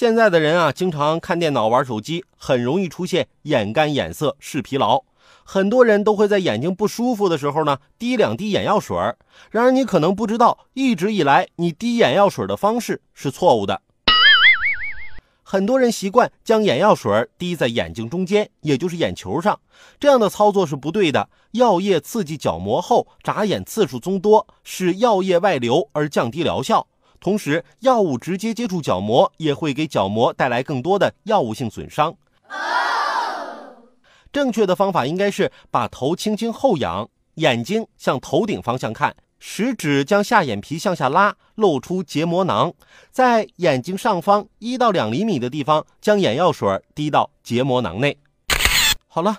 现在的人啊，经常看电脑、玩手机，很容易出现眼干、眼涩、视疲劳。很多人都会在眼睛不舒服的时候呢，滴两滴眼药水。然而，你可能不知道，一直以来你滴眼药水的方式是错误的。很多人习惯将眼药水滴在眼睛中间，也就是眼球上，这样的操作是不对的。药液刺激角膜后，眨眼次数增多，使药液外流而降低疗效。同时，药物直接接触角膜，也会给角膜带来更多的药物性损伤。正确的方法应该是把头轻轻后仰，眼睛向头顶方向看。食指将下眼皮向下拉，露出结膜囊，在眼睛上方一到两厘米的地方，将眼药水滴到结膜囊内。好了，